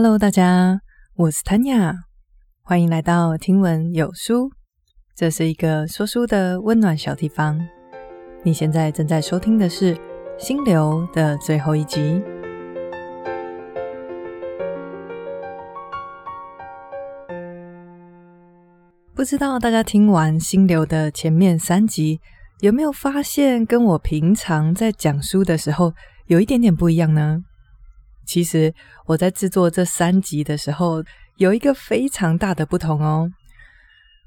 Hello，大家，我是 Tanya，欢迎来到听闻有书。这是一个说书的温暖小地方。你现在正在收听的是《心流》的最后一集。不知道大家听完《心流》的前面三集，有没有发现跟我平常在讲书的时候有一点点不一样呢？其实我在制作这三集的时候，有一个非常大的不同哦。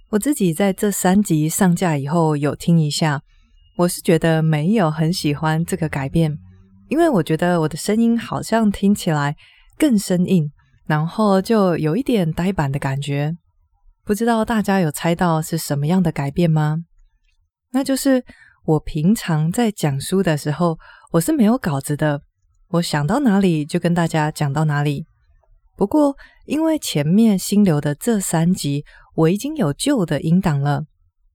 我自己在这三集上架以后有听一下，我是觉得没有很喜欢这个改变，因为我觉得我的声音好像听起来更生硬，然后就有一点呆板的感觉。不知道大家有猜到是什么样的改变吗？那就是我平常在讲书的时候，我是没有稿子的。我想到哪里就跟大家讲到哪里。不过，因为前面新流的这三集我已经有旧的音档了，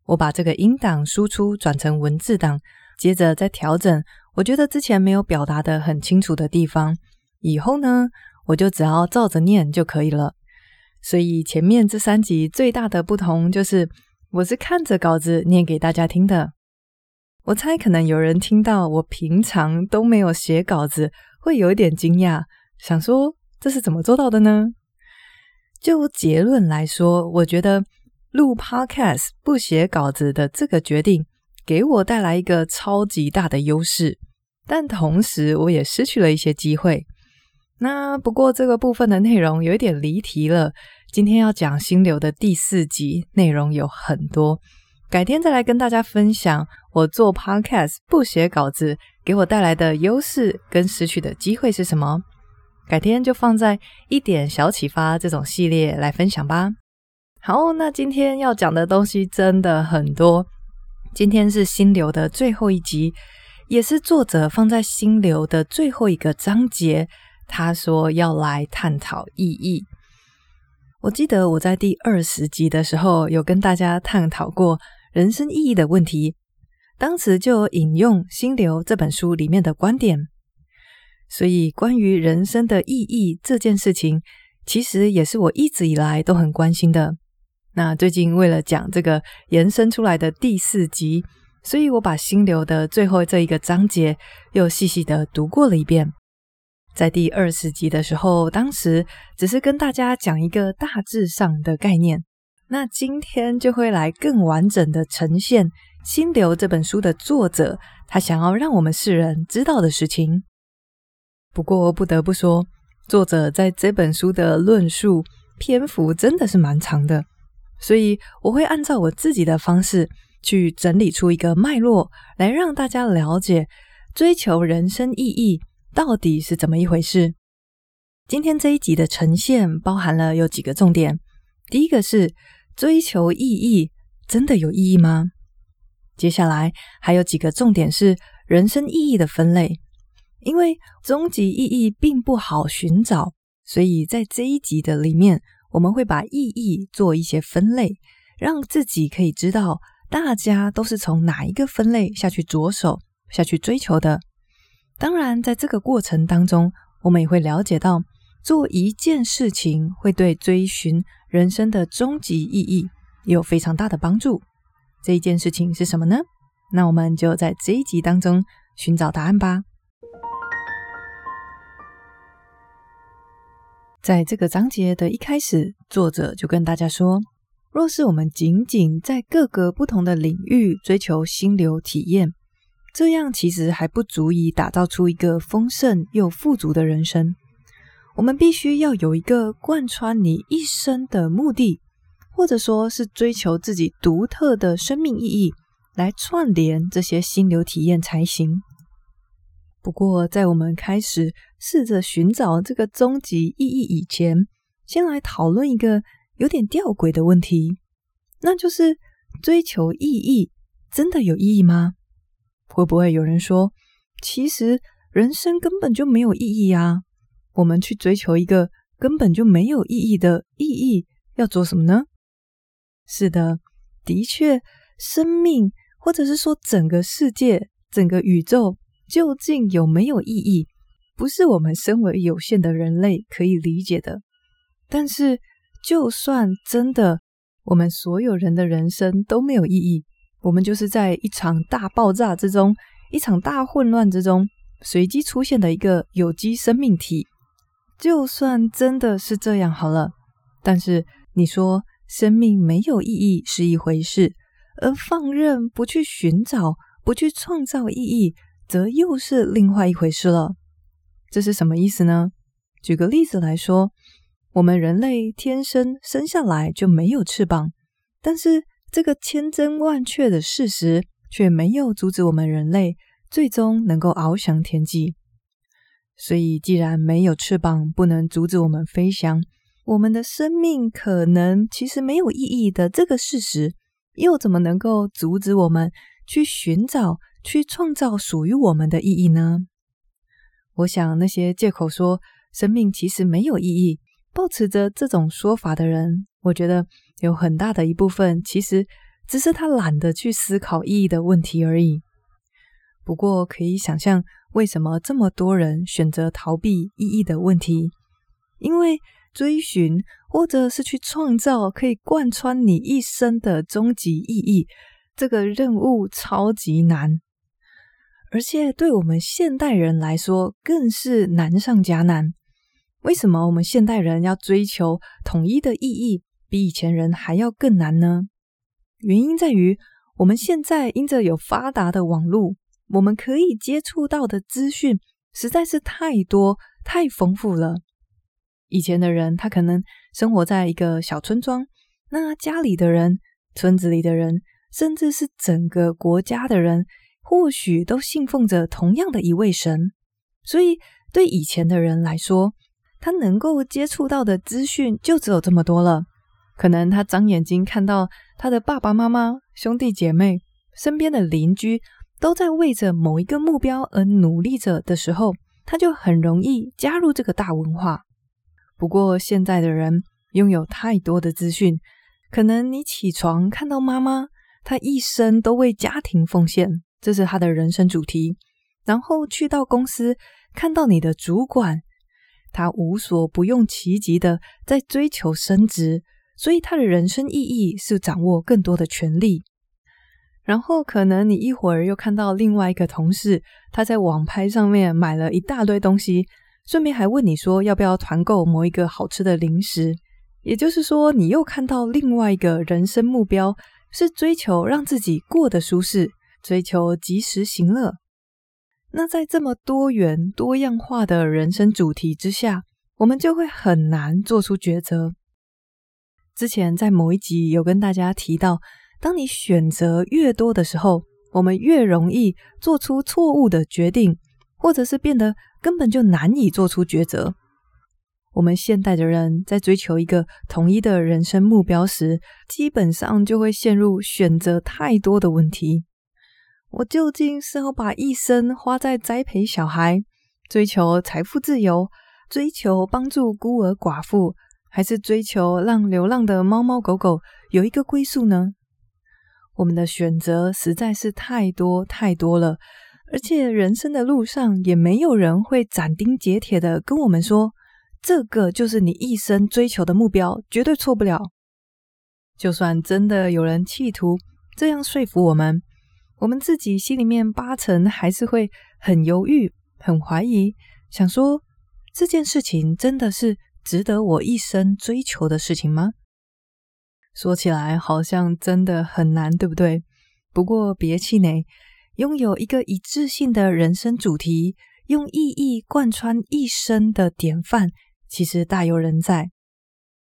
我把这个音档输出转成文字档，接着再调整我觉得之前没有表达得很清楚的地方。以后呢，我就只要照着念就可以了。所以前面这三集最大的不同就是，我是看着稿子念给大家听的。我猜可能有人听到我平常都没有写稿子，会有一点惊讶，想说这是怎么做到的呢？就结论来说，我觉得录 Podcast 不写稿子的这个决定，给我带来一个超级大的优势，但同时我也失去了一些机会。那不过这个部分的内容有一点离题了，今天要讲心流的第四集，内容有很多。改天再来跟大家分享我做 podcast 不写稿子给我带来的优势跟失去的机会是什么。改天就放在一点小启发这种系列来分享吧。好，那今天要讲的东西真的很多。今天是心流的最后一集，也是作者放在心流的最后一个章节。他说要来探讨意义。我记得我在第二十集的时候有跟大家探讨过。人生意义的问题，当时就引用《心流》这本书里面的观点，所以关于人生的意义这件事情，其实也是我一直以来都很关心的。那最近为了讲这个延伸出来的第四集，所以我把《心流》的最后这一个章节又细细的读过了一遍。在第二十集的时候，当时只是跟大家讲一个大致上的概念。那今天就会来更完整的呈现《心流》这本书的作者他想要让我们世人知道的事情。不过不得不说，作者在这本书的论述篇幅真的是蛮长的，所以我会按照我自己的方式去整理出一个脉络，来让大家了解追求人生意义到底是怎么一回事。今天这一集的呈现包含了有几个重点，第一个是。追求意义真的有意义吗？接下来还有几个重点是人生意义的分类，因为终极意义并不好寻找，所以在这一集的里面，我们会把意义做一些分类，让自己可以知道大家都是从哪一个分类下去着手下去追求的。当然，在这个过程当中，我们也会了解到。做一件事情会对追寻人生的终极意义有非常大的帮助。这一件事情是什么呢？那我们就在这一集当中寻找答案吧。在这个章节的一开始，作者就跟大家说：若是我们仅仅在各个不同的领域追求心流体验，这样其实还不足以打造出一个丰盛又富足的人生。我们必须要有一个贯穿你一生的目的，或者说是追求自己独特的生命意义，来串联这些心流体验才行。不过，在我们开始试着寻找这个终极意义以前，先来讨论一个有点吊诡的问题，那就是追求意义真的有意义吗？会不会有人说，其实人生根本就没有意义啊？我们去追求一个根本就没有意义的意义，要做什么呢？是的，的确，生命或者是说整个世界、整个宇宙究竟有没有意义，不是我们身为有限的人类可以理解的。但是，就算真的我们所有人的人生都没有意义，我们就是在一场大爆炸之中，一场大混乱之中，随机出现的一个有机生命体。就算真的是这样好了，但是你说生命没有意义是一回事，而放任不去寻找、不去创造意义，则又是另外一回事了。这是什么意思呢？举个例子来说，我们人类天生生下来就没有翅膀，但是这个千真万确的事实却没有阻止我们人类最终能够翱翔天际。所以，既然没有翅膀不能阻止我们飞翔，我们的生命可能其实没有意义的这个事实，又怎么能够阻止我们去寻找、去创造属于我们的意义呢？我想，那些借口说生命其实没有意义，抱持着这种说法的人，我觉得有很大的一部分其实只是他懒得去思考意义的问题而已。不过，可以想象为什么这么多人选择逃避意义的问题，因为追寻或者是去创造可以贯穿你一生的终极意义，这个任务超级难。而且对我们现代人来说，更是难上加难。为什么我们现代人要追求统一的意义，比以前人还要更难呢？原因在于，我们现在因着有发达的网络，我们可以接触到的资讯实在是太多、太丰富了。以前的人，他可能生活在一个小村庄，那家里的人、村子里的人，甚至是整个国家的人。或许都信奉着同样的一位神，所以对以前的人来说，他能够接触到的资讯就只有这么多了。可能他长眼睛看到他的爸爸妈妈、兄弟姐妹、身边的邻居都在为着某一个目标而努力着的时候，他就很容易加入这个大文化。不过现在的人拥有太多的资讯，可能你起床看到妈妈，她一生都为家庭奉献。这是他的人生主题。然后去到公司，看到你的主管，他无所不用其极的在追求升职，所以他的人生意义是掌握更多的权力。然后可能你一会儿又看到另外一个同事，他在网拍上面买了一大堆东西，顺便还问你说要不要团购某一个好吃的零食。也就是说，你又看到另外一个人生目标是追求让自己过得舒适。追求及时行乐，那在这么多元多样化的人生主题之下，我们就会很难做出抉择。之前在某一集有跟大家提到，当你选择越多的时候，我们越容易做出错误的决定，或者是变得根本就难以做出抉择。我们现代的人在追求一个统一的人生目标时，基本上就会陷入选择太多的问题。我究竟是要把一生花在栽培小孩、追求财富自由、追求帮助孤儿寡妇，还是追求让流浪的猫猫狗狗有一个归宿呢？我们的选择实在是太多太多了，而且人生的路上也没有人会斩钉截铁的跟我们说，这个就是你一生追求的目标，绝对错不了。就算真的有人企图这样说服我们。我们自己心里面八成还是会很犹豫、很怀疑，想说这件事情真的是值得我一生追求的事情吗？说起来好像真的很难，对不对？不过别气馁，拥有一个一致性的人生主题，用意义贯穿一生的典范，其实大有人在。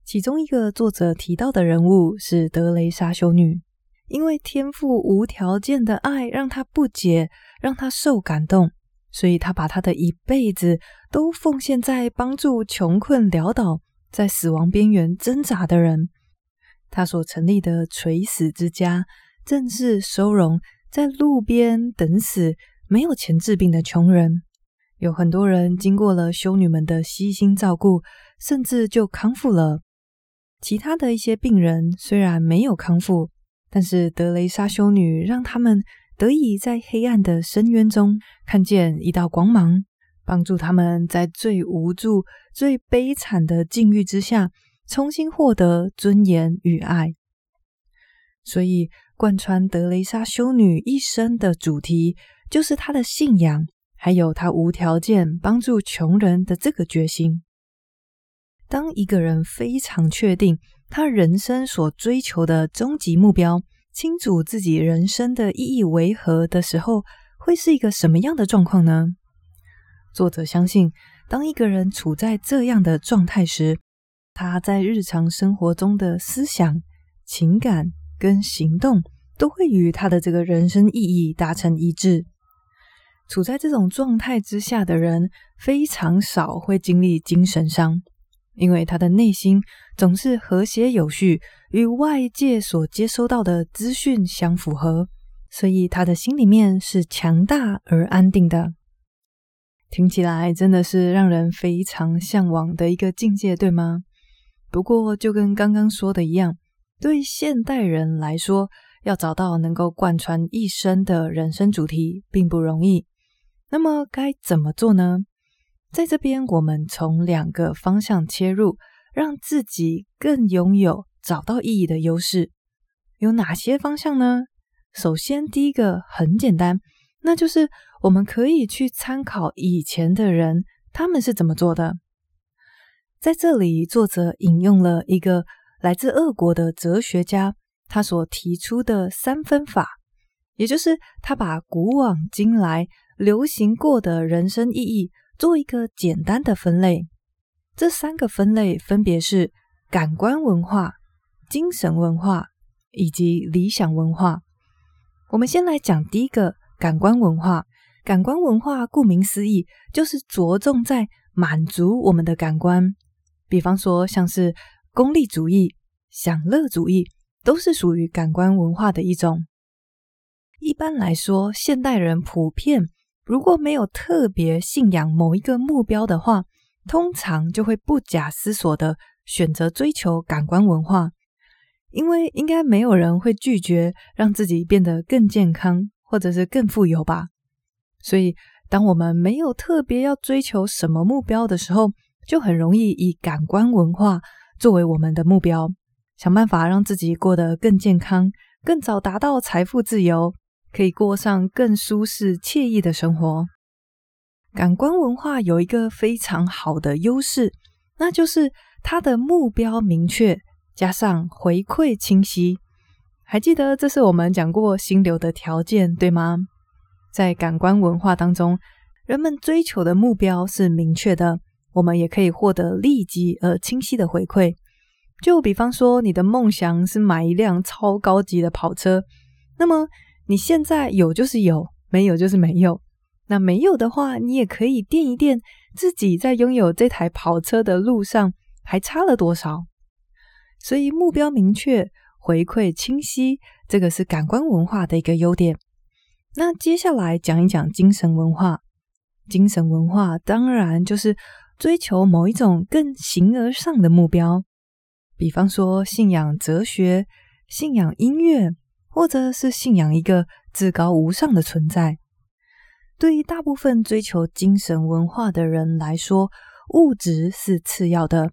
其中一个作者提到的人物是德雷莎修女。因为天赋无条件的爱让她不解，让她受感动，所以她把她的一辈子都奉献在帮助穷困潦倒、在死亡边缘挣扎的人。他所成立的垂死之家，正是收容在路边等死、没有钱治病的穷人。有很多人经过了修女们的悉心照顾，甚至就康复了。其他的一些病人虽然没有康复。但是德雷莎修女让他们得以在黑暗的深渊中看见一道光芒，帮助他们在最无助、最悲惨的境遇之下，重新获得尊严与爱。所以，贯穿德蕾莎修女一生的主题，就是她的信仰，还有她无条件帮助穷人的这个决心。当一个人非常确定他人生所追求的终极目标，清楚自己人生的意义为何的时候，会是一个什么样的状况呢？作者相信，当一个人处在这样的状态时，他在日常生活中的思想、情感跟行动都会与他的这个人生意义达成一致。处在这种状态之下的人，非常少会经历精神伤，因为他的内心总是和谐有序，与外界所接收到的资讯相符合，所以他的心里面是强大而安定的。听起来真的是让人非常向往的一个境界，对吗？不过，就跟刚刚说的一样。对现代人来说，要找到能够贯穿一生的人生主题并不容易。那么该怎么做呢？在这边，我们从两个方向切入，让自己更拥有找到意义的优势。有哪些方向呢？首先，第一个很简单，那就是我们可以去参考以前的人，他们是怎么做的。在这里，作者引用了一个。来自俄国的哲学家，他所提出的三分法，也就是他把古往今来流行过的人生意义做一个简单的分类。这三个分类分别是感官文化、精神文化以及理想文化。我们先来讲第一个感官文化。感官文化顾名思义，就是着重在满足我们的感官，比方说像是。功利主义、享乐主义都是属于感官文化的一种。一般来说，现代人普遍如果没有特别信仰某一个目标的话，通常就会不假思索地选择追求感官文化，因为应该没有人会拒绝让自己变得更健康或者是更富有吧。所以，当我们没有特别要追求什么目标的时候，就很容易以感官文化。作为我们的目标，想办法让自己过得更健康，更早达到财富自由，可以过上更舒适惬意的生活。感官文化有一个非常好的优势，那就是它的目标明确，加上回馈清晰。还记得这是我们讲过心流的条件，对吗？在感官文化当中，人们追求的目标是明确的。我们也可以获得立即而清晰的回馈，就比方说，你的梦想是买一辆超高级的跑车，那么你现在有就是有，没有就是没有。那没有的话，你也可以掂一掂自己在拥有这台跑车的路上还差了多少。所以目标明确，回馈清晰，这个是感官文化的一个优点。那接下来讲一讲精神文化，精神文化当然就是。追求某一种更形而上的目标，比方说信仰哲学、信仰音乐，或者是信仰一个至高无上的存在。对于大部分追求精神文化的人来说，物质是次要的。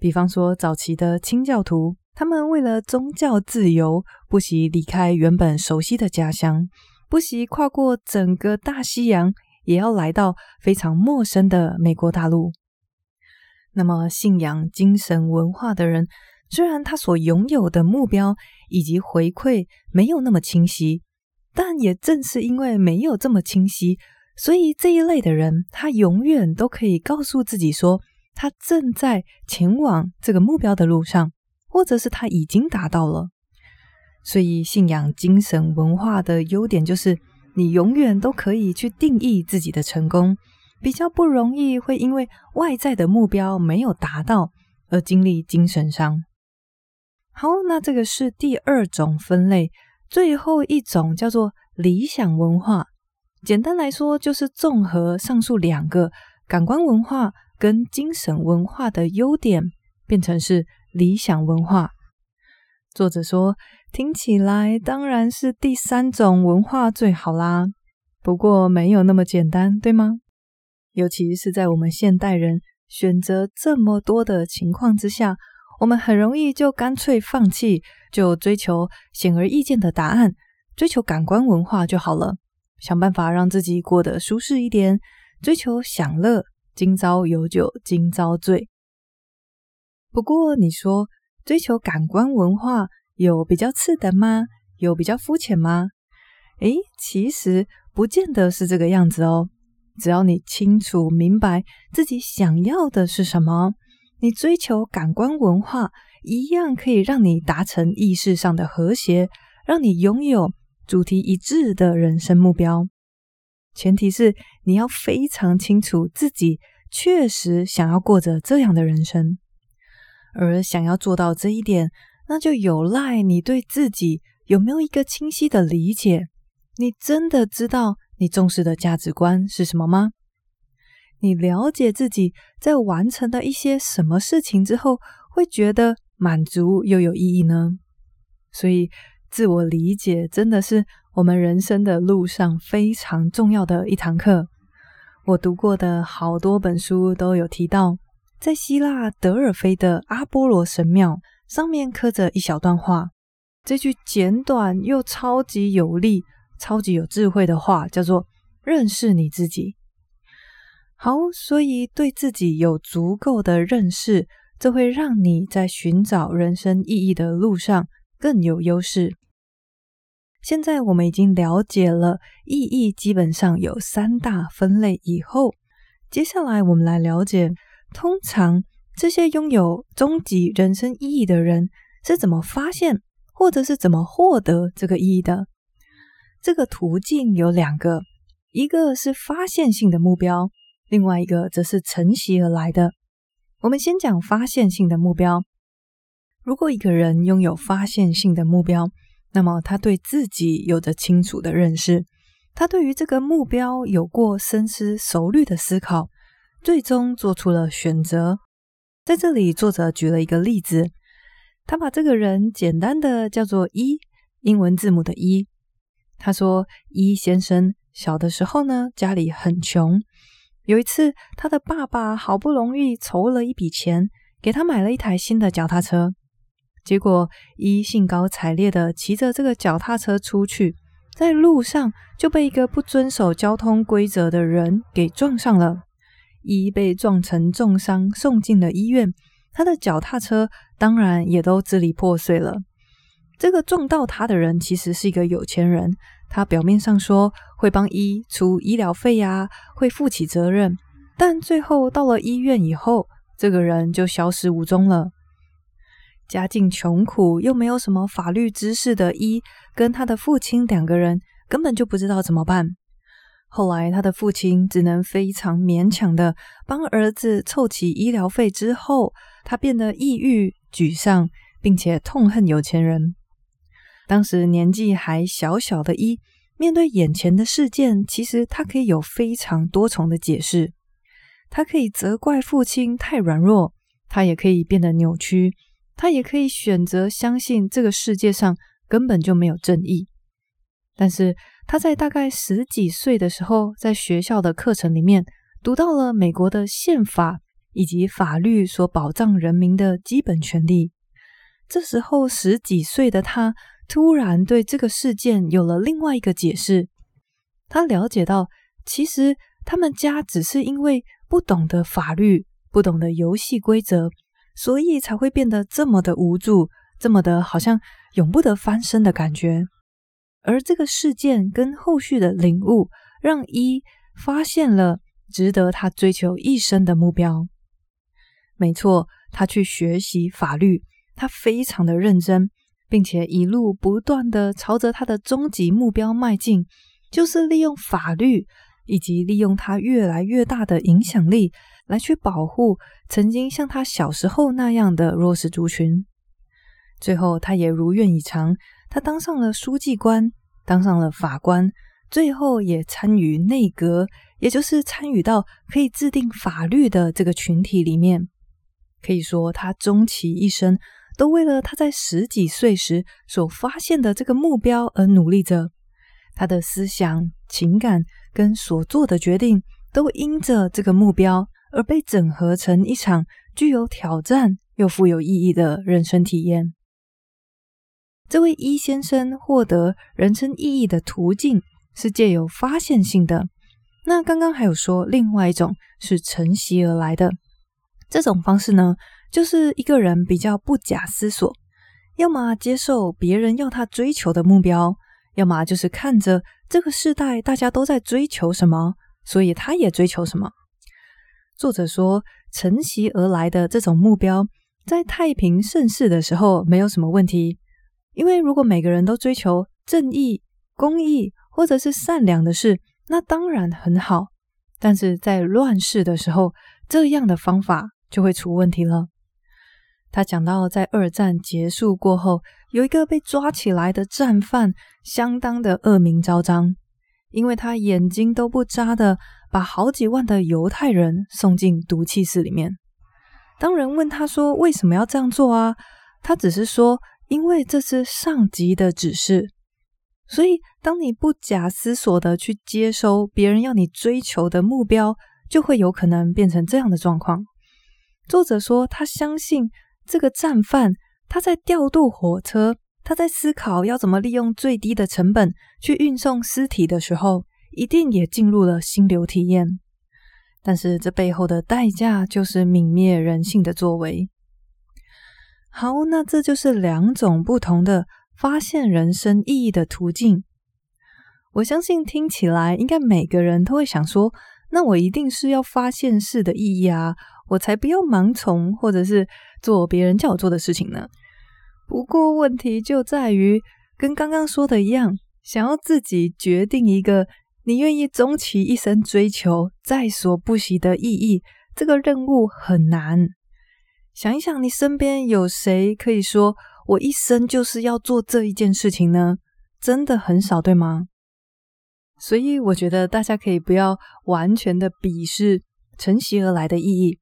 比方说早期的清教徒，他们为了宗教自由，不惜离开原本熟悉的家乡，不惜跨过整个大西洋。也要来到非常陌生的美国大陆。那么，信仰精神文化的人，虽然他所拥有的目标以及回馈没有那么清晰，但也正是因为没有这么清晰，所以这一类的人，他永远都可以告诉自己说，他正在前往这个目标的路上，或者是他已经达到了。所以，信仰精神文化的优点就是。你永远都可以去定义自己的成功，比较不容易会因为外在的目标没有达到而经历精神伤。好，那这个是第二种分类，最后一种叫做理想文化。简单来说，就是综合上述两个感官文化跟精神文化的优点，变成是理想文化。作者说，听起来当然是第三种文化最好啦。不过没有那么简单，对吗？尤其是在我们现代人选择这么多的情况之下，我们很容易就干脆放弃，就追求显而易见的答案，追求感官文化就好了，想办法让自己过得舒适一点，追求享乐，今朝有酒今朝醉。不过你说，追求感官文化有比较次等吗？有比较肤浅吗？诶，其实不见得是这个样子哦。只要你清楚明白自己想要的是什么。你追求感官文化，一样可以让你达成意识上的和谐，让你拥有主题一致的人生目标。前提是你要非常清楚自己确实想要过着这样的人生，而想要做到这一点，那就有赖你对自己有没有一个清晰的理解。你真的知道你重视的价值观是什么吗？你了解自己在完成了一些什么事情之后，会觉得满足又有意义呢？所以，自我理解真的是我们人生的路上非常重要的一堂课。我读过的好多本书都有提到，在希腊德尔菲的阿波罗神庙上面刻着一小段话，这句简短又超级有力、超级有智慧的话，叫做“认识你自己”。好，所以对自己有足够的认识，这会让你在寻找人生意义的路上更有优势。现在我们已经了解了意义基本上有三大分类以后，接下来我们来了解，通常这些拥有终极人生意义的人是怎么发现，或者是怎么获得这个意义的。这个途径有两个，一个是发现性的目标。另外一个则是承袭而来的。我们先讲发现性的目标。如果一个人拥有发现性的目标，那么他对自己有着清楚的认识，他对于这个目标有过深思熟虑的思考，最终做出了选择。在这里，作者举了一个例子，他把这个人简单的叫做一，英文字母的一。他说：“一先生小的时候呢，家里很穷。”有一次，他的爸爸好不容易筹了一笔钱，给他买了一台新的脚踏车。结果，一兴高采烈的骑着这个脚踏车出去，在路上就被一个不遵守交通规则的人给撞上了。一被撞成重伤，送进了医院。他的脚踏车当然也都支离破碎了。这个撞到他的人其实是一个有钱人。他表面上说会帮一出医疗费呀，会负起责任，但最后到了医院以后，这个人就消失无踪了。家境穷苦又没有什么法律知识的一，跟他的父亲两个人根本就不知道怎么办。后来他的父亲只能非常勉强的帮儿子凑齐医疗费之后，他变得抑郁、沮丧，并且痛恨有钱人。当时年纪还小小的一，面对眼前的事件，其实他可以有非常多重的解释。他可以责怪父亲太软弱，他也可以变得扭曲，他也可以选择相信这个世界上根本就没有正义。但是他在大概十几岁的时候，在学校的课程里面读到了美国的宪法以及法律所保障人民的基本权利。这时候十几岁的他。突然对这个事件有了另外一个解释，他了解到，其实他们家只是因为不懂得法律，不懂得游戏规则，所以才会变得这么的无助，这么的好像永不得翻身的感觉。而这个事件跟后续的领悟，让一发现了值得他追求一生的目标。没错，他去学习法律，他非常的认真。并且一路不断地朝着他的终极目标迈进，就是利用法律以及利用他越来越大的影响力来去保护曾经像他小时候那样的弱势族群。最后，他也如愿以偿，他当上了书记官，当上了法官，最后也参与内阁，也就是参与到可以制定法律的这个群体里面。可以说，他终其一生。都为了他在十几岁时所发现的这个目标而努力着，他的思想、情感跟所做的决定都因着这个目标而被整合成一场具有挑战又富有意义的人生体验。这位一先生获得人生意义的途径是借由发现性的。那刚刚还有说，另外一种是承袭而来的。这种方式呢，就是一个人比较不假思索，要么接受别人要他追求的目标，要么就是看着这个世代大家都在追求什么，所以他也追求什么。作者说，承袭而来的这种目标，在太平盛世的时候没有什么问题，因为如果每个人都追求正义、公义或者是善良的事，那当然很好。但是在乱世的时候，这样的方法就会出问题了。他讲到，在二战结束过后，有一个被抓起来的战犯，相当的恶名昭彰，因为他眼睛都不眨的。把好几万的犹太人送进毒气室里面。当人问他说为什么要这样做啊？他只是说，因为这是上级的指示。所以，当你不假思索的去接收别人要你追求的目标，就会有可能变成这样的状况。作者说，他相信这个战犯，他在调度火车，他在思考要怎么利用最低的成本去运送尸体的时候。一定也进入了心流体验，但是这背后的代价就是泯灭人性的作为。好，那这就是两种不同的发现人生意义的途径。我相信听起来应该每个人都会想说：那我一定是要发现事的意义啊，我才不要盲从或者是做别人叫我做的事情呢。不过问题就在于，跟刚刚说的一样，想要自己决定一个。你愿意终其一生追求在所不惜的意义，这个任务很难。想一想，你身边有谁可以说我一生就是要做这一件事情呢？真的很少，对吗？所以我觉得大家可以不要完全的鄙视承袭而来的意义。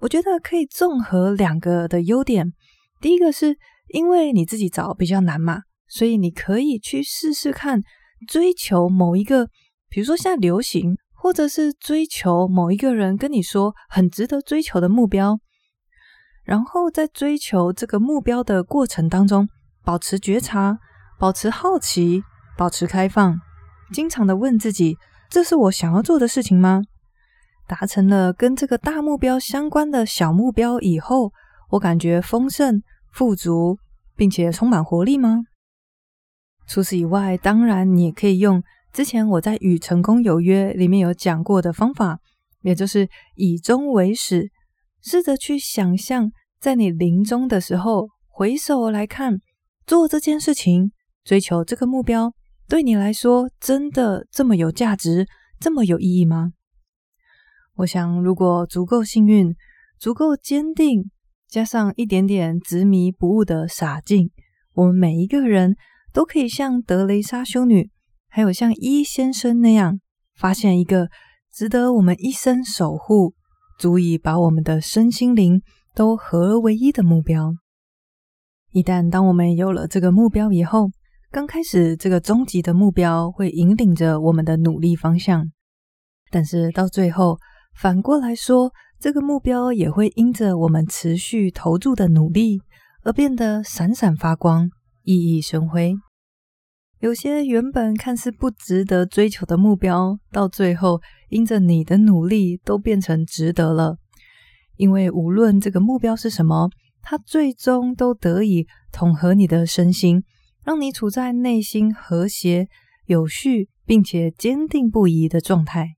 我觉得可以综合两个的优点。第一个是因为你自己找比较难嘛，所以你可以去试试看追求某一个。比如说，现在流行，或者是追求某一个人跟你说很值得追求的目标，然后在追求这个目标的过程当中，保持觉察，保持好奇，保持开放，经常的问自己：这是我想要做的事情吗？达成了跟这个大目标相关的小目标以后，我感觉丰盛、富足，并且充满活力吗？除此以外，当然你也可以用。之前我在《与成功有约》里面有讲过的方法，也就是以终为始，试着去想象，在你临终的时候，回首来看，做这件事情，追求这个目标，对你来说真的这么有价值，这么有意义吗？我想，如果足够幸运，足够坚定，加上一点点执迷不悟的傻劲，我们每一个人都可以像德雷莎修女。还有像伊先生那样，发现一个值得我们一生守护、足以把我们的身心灵都合而为一的目标。一旦当我们有了这个目标以后，刚开始这个终极的目标会引领着我们的努力方向，但是到最后反过来说，这个目标也会因着我们持续投注的努力而变得闪闪发光、熠熠生辉。有些原本看似不值得追求的目标，到最后因着你的努力都变成值得了。因为无论这个目标是什么，它最终都得以统合你的身心，让你处在内心和谐、有序，并且坚定不移的状态。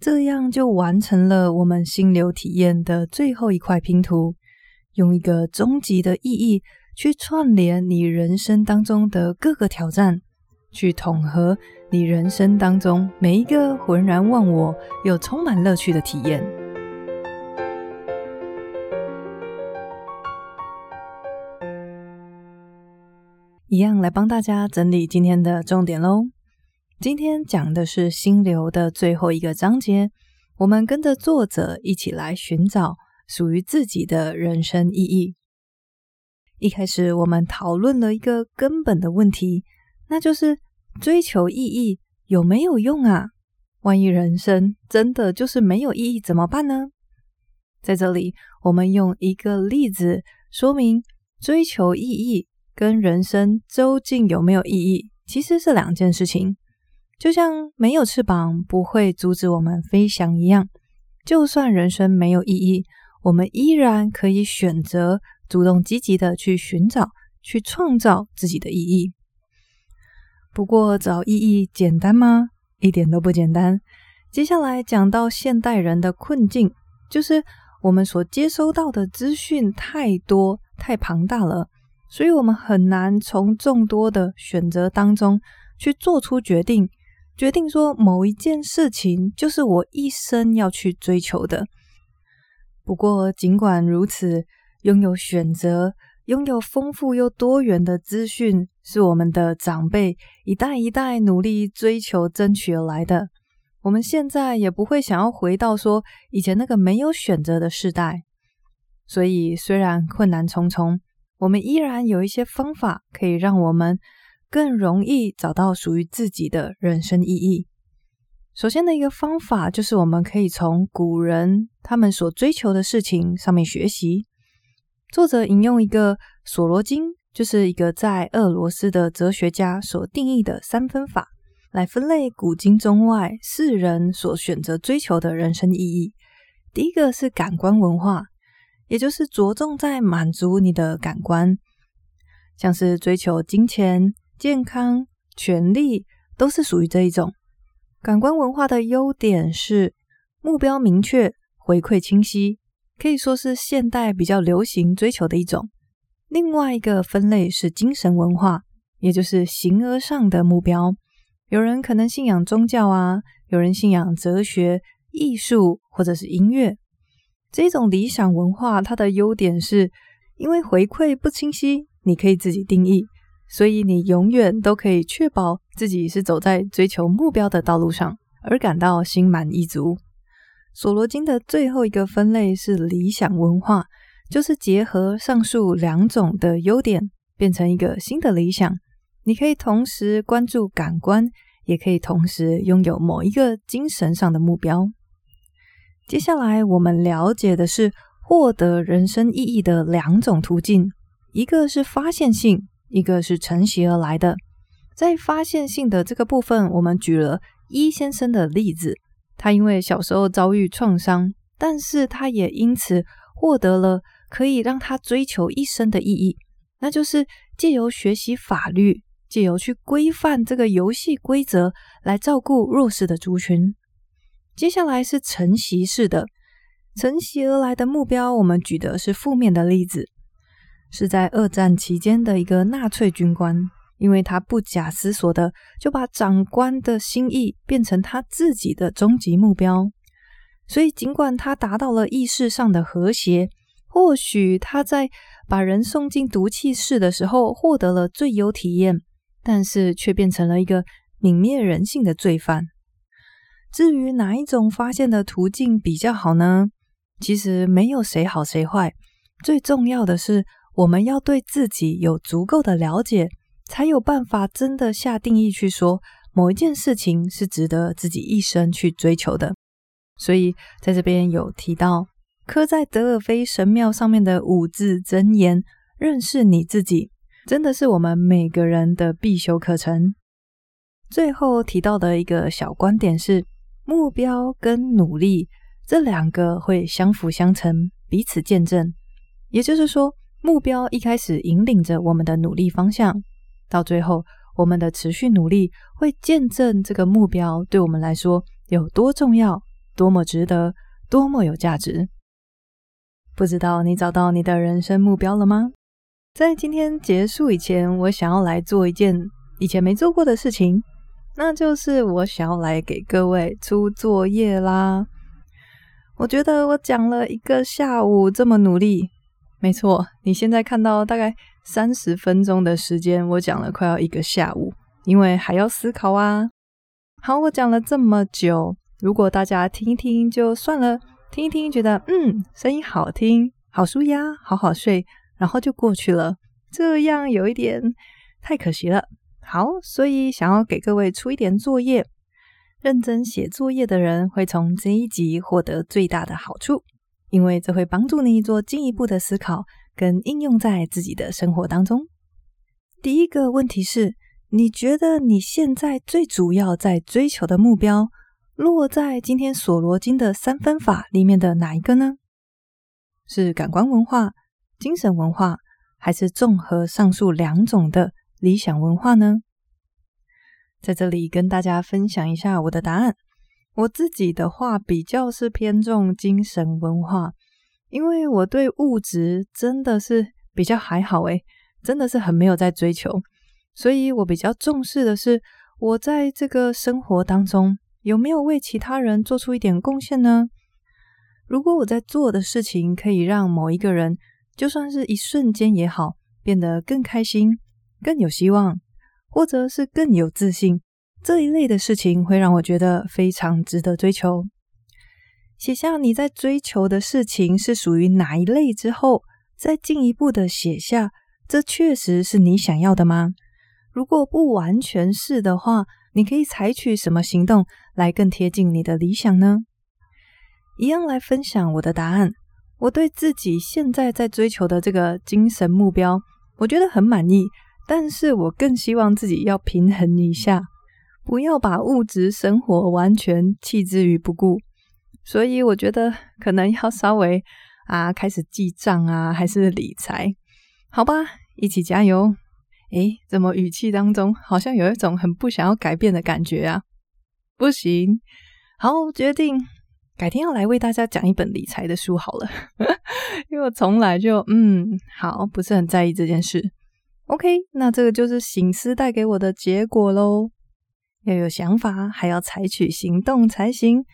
这样就完成了我们心流体验的最后一块拼图，用一个终极的意义。去串联你人生当中的各个挑战，去统合你人生当中每一个浑然忘我又充满乐趣的体验。一样来帮大家整理今天的重点喽。今天讲的是心流的最后一个章节，我们跟着作者一起来寻找属于自己的人生意义。一开始我们讨论了一个根本的问题，那就是追求意义有没有用啊？万一人生真的就是没有意义怎么办呢？在这里，我们用一个例子说明追求意义跟人生究竟有没有意义，其实是两件事情。就像没有翅膀不会阻止我们飞翔一样，就算人生没有意义，我们依然可以选择主动积极的去寻找、去创造自己的意义。不过，找意义简单吗？一点都不简单。接下来讲到现代人的困境，就是我们所接收到的资讯太多、太庞大了，所以我们很难从众多的选择当中去做出决定，决定说某一件事情就是我一生要去追求的。不过，尽管如此，拥有选择、拥有丰富又多元的资讯，是我们的长辈一代一代努力追求、争取而来的。我们现在也不会想要回到说以前那个没有选择的时代。所以，虽然困难重重，我们依然有一些方法可以让我们更容易找到属于自己的人生意义。首先的一个方法就是，我们可以从古人他们所追求的事情上面学习。作者引用一个索罗金，就是一个在俄罗斯的哲学家所定义的三分法，来分类古今中外世人所选择追求的人生意义。第一个是感官文化，也就是着重在满足你的感官，像是追求金钱、健康、权力，都是属于这一种。感官文化的优点是目标明确、回馈清晰，可以说是现代比较流行追求的一种。另外一个分类是精神文化，也就是形而上的目标。有人可能信仰宗教啊，有人信仰哲学、艺术或者是音乐。这种理想文化，它的优点是因为回馈不清晰，你可以自己定义。所以你永远都可以确保自己是走在追求目标的道路上，而感到心满意足。索罗金的最后一个分类是理想文化，就是结合上述两种的优点，变成一个新的理想。你可以同时关注感官，也可以同时拥有某一个精神上的目标。接下来我们了解的是获得人生意义的两种途径，一个是发现性。一个是承袭而来的，在发现性的这个部分，我们举了伊先生的例子。他因为小时候遭遇创伤，但是他也因此获得了可以让他追求一生的意义，那就是借由学习法律，借由去规范这个游戏规则，来照顾弱势的族群。接下来是承袭式的，承袭而来的目标，我们举的是负面的例子。是在二战期间的一个纳粹军官，因为他不假思索的就把长官的心意变成他自己的终极目标，所以尽管他达到了意识上的和谐，或许他在把人送进毒气室的时候获得了最优体验，但是却变成了一个泯灭人性的罪犯。至于哪一种发现的途径比较好呢？其实没有谁好谁坏，最重要的是。我们要对自己有足够的了解，才有办法真的下定义去说某一件事情是值得自己一生去追求的。所以在这边有提到刻在德尔菲神庙上面的五字真言：“认识你自己”，真的是我们每个人的必修课程。最后提到的一个小观点是，目标跟努力这两个会相辅相成，彼此见证。也就是说，目标一开始引领着我们的努力方向，到最后，我们的持续努力会见证这个目标对我们来说有多重要、多么值得、多么有价值。不知道你找到你的人生目标了吗？在今天结束以前，我想要来做一件以前没做过的事情，那就是我想要来给各位出作业啦。我觉得我讲了一个下午，这么努力。没错，你现在看到大概三十分钟的时间，我讲了快要一个下午，因为还要思考啊。好，我讲了这么久，如果大家听一听就算了，听一听觉得嗯，声音好听，好舒压，好好睡，然后就过去了，这样有一点太可惜了。好，所以想要给各位出一点作业，认真写作业的人会从这一集获得最大的好处。因为这会帮助你做进一步的思考跟应用在自己的生活当中。第一个问题是，你觉得你现在最主要在追求的目标，落在今天索罗金的三分法里面的哪一个呢？是感官文化、精神文化，还是综合上述两种的理想文化呢？在这里跟大家分享一下我的答案。我自己的话比较是偏重精神文化，因为我对物质真的是比较还好诶，真的是很没有在追求，所以我比较重视的是我在这个生活当中。有没有为其他人做出一点贡献呢？如果我在做的事情可以让某一个人，就算是一瞬间也好，变得更开心、更有希望，或者是更有自信，这一类的事情会让我觉得非常值得追求。写下你在追求的事情是属于哪一类之后，再进一步的写下，这确实是你想要的吗？如果不完全是的话，你可以采取什么行动来更贴近你的理想呢？一样来分享我的答案。我对自己现在在追求的这个精神目标，我觉得很满意。但是我更希望自己要平衡一下，不要把物质生活完全弃之于不顾。所以我觉得可能要稍微啊开始记账啊，还是理财？好吧，一起加油。诶，怎么语气当中好像有一种很不想要改变的感觉啊？不行，好，决定改天要来为大家讲一本理财的书好了，因为我从来就嗯，好，不是很在意这件事。OK，那这个就是醒思带给我的结果喽。要有想法，还要采取行动才行。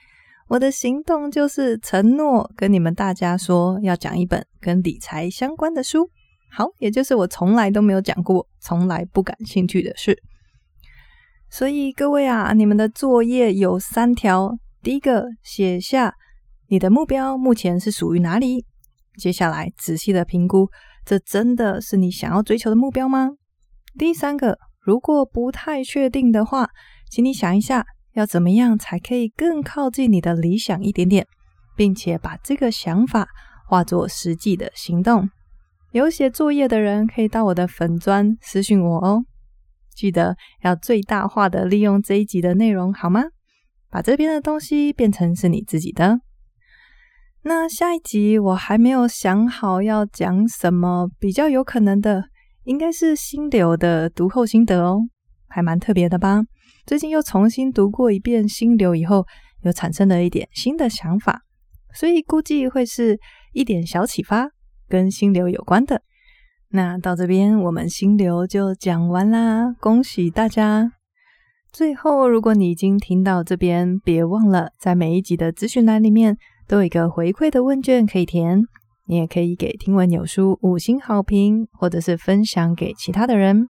我的行动就是承诺跟你们大家说，要讲一本跟理财相关的书。好，也就是我从来都没有讲过，从来不感兴趣的事。所以各位啊，你们的作业有三条：第一个，写下你的目标目前是属于哪里；接下来，仔细的评估，这真的是你想要追求的目标吗？第三个，如果不太确定的话，请你想一下，要怎么样才可以更靠近你的理想一点点，并且把这个想法化作实际的行动。有写作业的人可以到我的粉砖私信我哦，记得要最大化的利用这一集的内容，好吗？把这边的东西变成是你自己的。那下一集我还没有想好要讲什么，比较有可能的应该是心流的读后心得哦，还蛮特别的吧？最近又重新读过一遍心流以后，又产生了一点新的想法，所以估计会是一点小启发。跟心流有关的，那到这边我们心流就讲完啦，恭喜大家！最后，如果你已经听到这边，别忘了在每一集的资讯栏里面都有一个回馈的问卷可以填，你也可以给听闻有书五星好评，或者是分享给其他的人。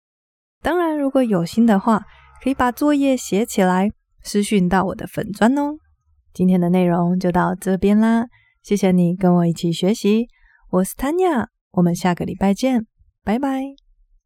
当然，如果有心的话，可以把作业写起来，私讯到我的粉专哦。今天的内容就到这边啦，谢谢你跟我一起学习。我是 Tanya，我们下个礼拜见，拜拜。